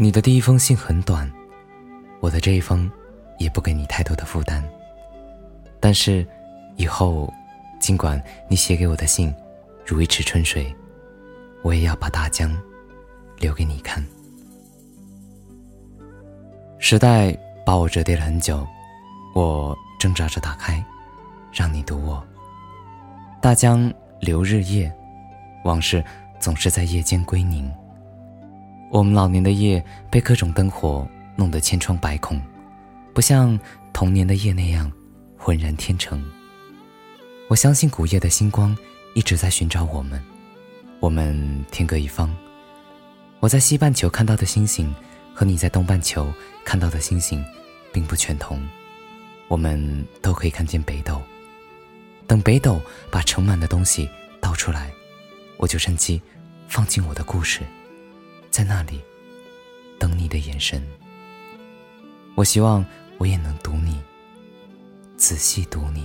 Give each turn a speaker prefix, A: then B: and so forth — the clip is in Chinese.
A: 你的第一封信很短，我的这一封也不给你太多的负担。但是，以后尽管你写给我的信如一池春水，我也要把大江留给你看。时代把我折叠了很久，我挣扎着打开，让你读我。大江流日夜，往事总是在夜间归宁。我们老年的夜被各种灯火弄得千疮百孔，不像童年的夜那样浑然天成。我相信古夜的星光一直在寻找我们，我们天各一方。我在西半球看到的星星，和你在东半球看到的星星，并不全同。我们都可以看见北斗。等北斗把盛满的东西倒出来，我就趁机放进我的故事。在那里，等你的眼神。我希望我也能读你，仔细读你。